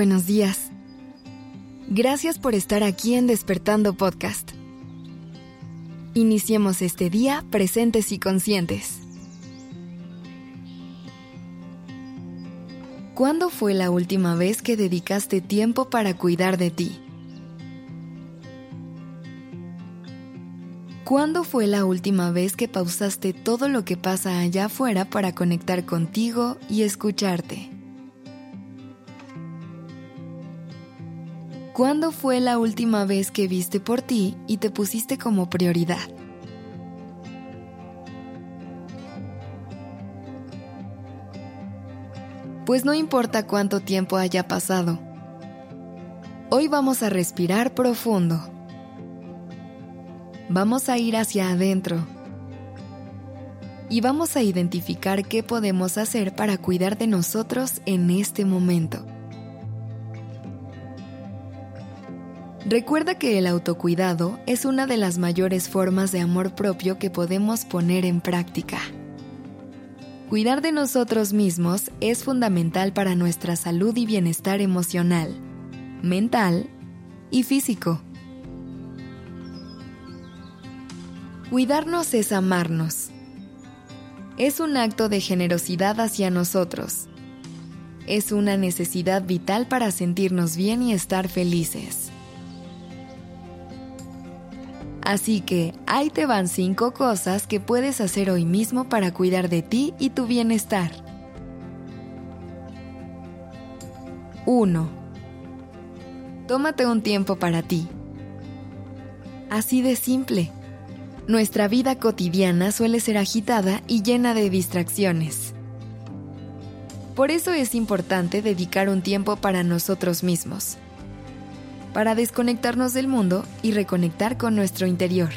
buenos días. Gracias por estar aquí en Despertando Podcast. Iniciemos este día presentes y conscientes. ¿Cuándo fue la última vez que dedicaste tiempo para cuidar de ti? ¿Cuándo fue la última vez que pausaste todo lo que pasa allá afuera para conectar contigo y escucharte? ¿Cuándo fue la última vez que viste por ti y te pusiste como prioridad? Pues no importa cuánto tiempo haya pasado. Hoy vamos a respirar profundo. Vamos a ir hacia adentro. Y vamos a identificar qué podemos hacer para cuidar de nosotros en este momento. Recuerda que el autocuidado es una de las mayores formas de amor propio que podemos poner en práctica. Cuidar de nosotros mismos es fundamental para nuestra salud y bienestar emocional, mental y físico. Cuidarnos es amarnos. Es un acto de generosidad hacia nosotros. Es una necesidad vital para sentirnos bien y estar felices. Así que ahí te van 5 cosas que puedes hacer hoy mismo para cuidar de ti y tu bienestar. 1. Tómate un tiempo para ti. Así de simple. Nuestra vida cotidiana suele ser agitada y llena de distracciones. Por eso es importante dedicar un tiempo para nosotros mismos para desconectarnos del mundo y reconectar con nuestro interior.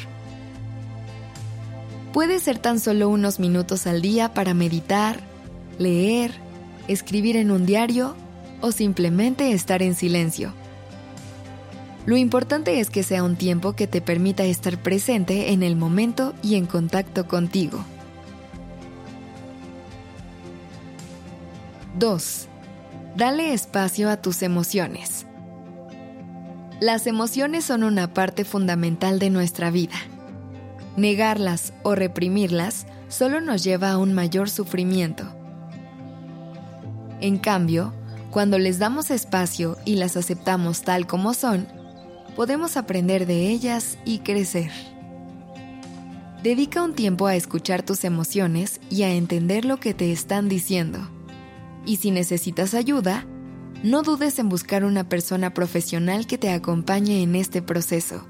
Puede ser tan solo unos minutos al día para meditar, leer, escribir en un diario o simplemente estar en silencio. Lo importante es que sea un tiempo que te permita estar presente en el momento y en contacto contigo. 2. Dale espacio a tus emociones. Las emociones son una parte fundamental de nuestra vida. Negarlas o reprimirlas solo nos lleva a un mayor sufrimiento. En cambio, cuando les damos espacio y las aceptamos tal como son, podemos aprender de ellas y crecer. Dedica un tiempo a escuchar tus emociones y a entender lo que te están diciendo. Y si necesitas ayuda, no dudes en buscar una persona profesional que te acompañe en este proceso.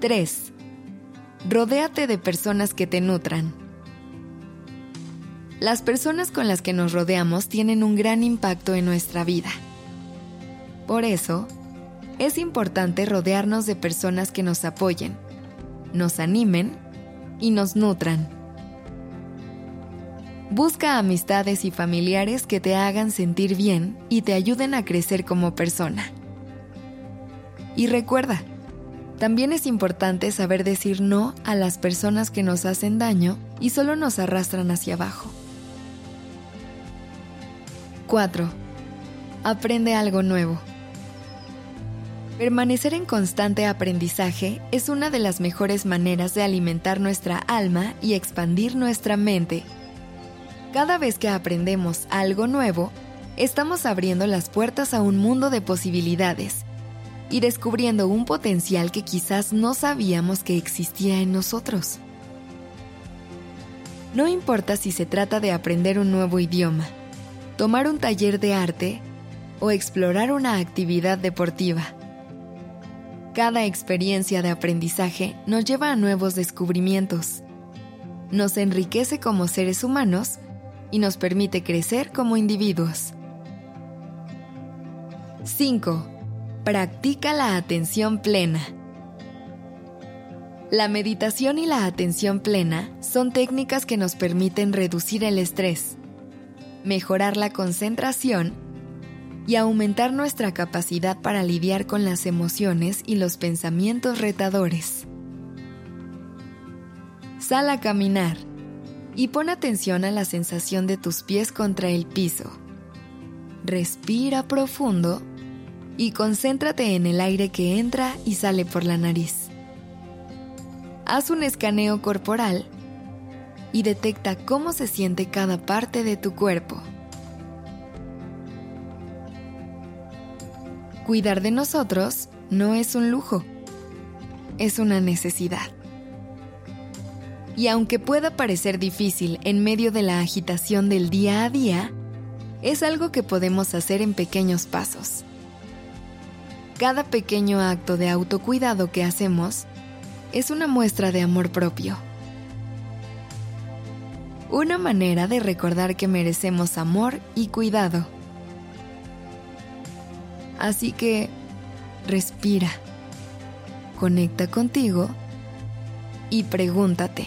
3. Rodéate de personas que te nutran. Las personas con las que nos rodeamos tienen un gran impacto en nuestra vida. Por eso, es importante rodearnos de personas que nos apoyen, nos animen y nos nutran. Busca amistades y familiares que te hagan sentir bien y te ayuden a crecer como persona. Y recuerda, también es importante saber decir no a las personas que nos hacen daño y solo nos arrastran hacia abajo. 4. Aprende algo nuevo. Permanecer en constante aprendizaje es una de las mejores maneras de alimentar nuestra alma y expandir nuestra mente cada vez que aprendemos algo nuevo, estamos abriendo las puertas a un mundo de posibilidades y descubriendo un potencial que quizás no sabíamos que existía en nosotros. No importa si se trata de aprender un nuevo idioma, tomar un taller de arte o explorar una actividad deportiva. Cada experiencia de aprendizaje nos lleva a nuevos descubrimientos. Nos enriquece como seres humanos y nos permite crecer como individuos. 5. Practica la atención plena. La meditación y la atención plena son técnicas que nos permiten reducir el estrés, mejorar la concentración y aumentar nuestra capacidad para lidiar con las emociones y los pensamientos retadores. Sal a caminar y pon atención a la sensación de tus pies contra el piso. respira profundo y concéntrate en el aire que entra y sale por la nariz. Haz un escaneo corporal y detecta cómo se siente cada parte de tu cuerpo. Cuidar de nosotros no es un lujo, es una necesidad. Y aunque pueda parecer difícil en medio de la agitación del día a día, es algo que podemos hacer en pequeños pasos. Cada pequeño acto de autocuidado que hacemos es una muestra de amor propio. Una manera de recordar que merecemos amor y cuidado. Así que, respira, conecta contigo y pregúntate,